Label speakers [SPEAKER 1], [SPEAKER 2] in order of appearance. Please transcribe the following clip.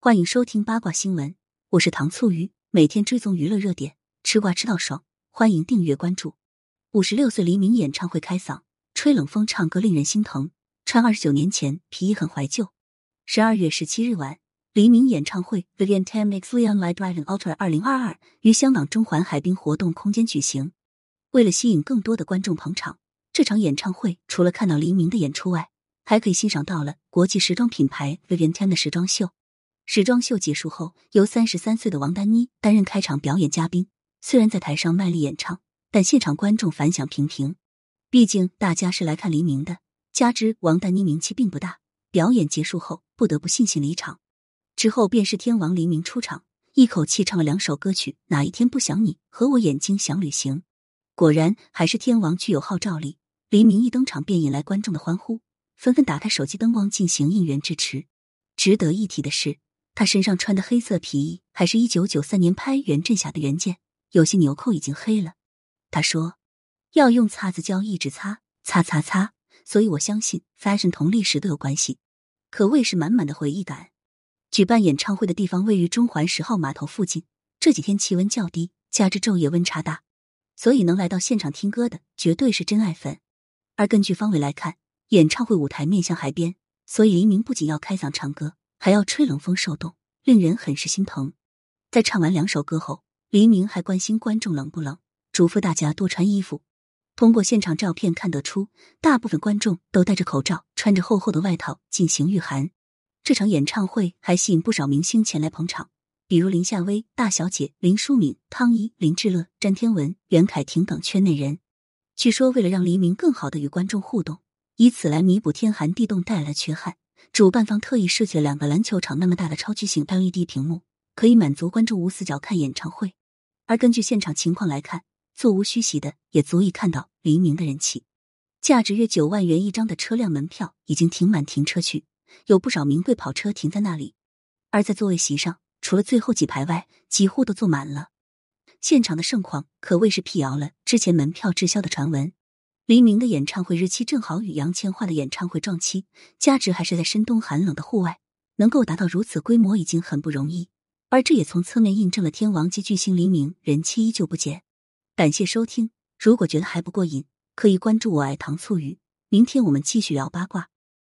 [SPEAKER 1] 欢迎收听八卦新闻，我是糖醋鱼，每天追踪娱乐热点，吃瓜吃到爽，欢迎订阅关注。五十六岁黎明演唱会开嗓，吹冷风唱歌令人心疼，穿二十九年前皮衣很怀旧。十二月十七日晚，黎明演唱会 Vivienne Tam X Leon Light Dragon Ultra 二零二二于香港中环海滨活动空间举行。为了吸引更多的观众捧场，这场演唱会除了看到黎明的演出外，还可以欣赏到了国际时装品牌 Vivienne Tam 的时装秀。时装秀结束后，由三十三岁的王丹妮担任开场表演嘉宾。虽然在台上卖力演唱，但现场观众反响平平。毕竟大家是来看黎明的，加之王丹妮名气并不大，表演结束后不得不悻悻离场。之后便是天王黎明出场，一口气唱了两首歌曲：《哪一天不想你》和《我眼睛想旅行》。果然还是天王具有号召力，黎明一登场便引来观众的欢呼，纷纷打开手机灯光进行应援支持。值得一提的是。他身上穿的黑色皮衣，还是一九九三年拍袁振霞的原件，有些纽扣已经黑了。他说要用擦子胶一直擦，擦擦擦。所以我相信 fashion 同历史都有关系，可谓是满满的回忆感。举办演唱会的地方位于中环十号码头附近，这几天气温较低，加之昼夜温差大，所以能来到现场听歌的绝对是真爱粉。而根据方位来看，演唱会舞台面向海边，所以黎明不仅要开嗓唱歌。还要吹冷风受冻，令人很是心疼。在唱完两首歌后，黎明还关心观众冷不冷，嘱咐大家多穿衣服。通过现场照片看得出，大部分观众都戴着口罩，穿着厚厚的外套进行御寒。这场演唱会还吸引不少明星前来捧场，比如林夏薇、大小姐、林淑敏、汤一、林志乐、詹天文、袁凯婷等圈内人。据说，为了让黎明更好的与观众互动，以此来弥补天寒地冻带来的缺憾。主办方特意设计了两个篮球场那么大的超巨型 LED 屏幕，可以满足观众无死角看演唱会。而根据现场情况来看，座无虚席的也足以看到黎明的人气。价值约九万元一张的车辆门票已经停满停车区，有不少名贵跑车停在那里。而在座位席上，除了最后几排外，几乎都坐满了。现场的盛况可谓是辟谣了之前门票滞销的传闻。黎明的演唱会日期正好与杨千嬅的演唱会撞期，加之还是在深冬寒冷的户外，能够达到如此规模已经很不容易。而这也从侧面印证了天王级巨星黎明人气依旧不减。感谢收听，如果觉得还不过瘾，可以关注我爱糖醋鱼。明天我们继续聊八卦。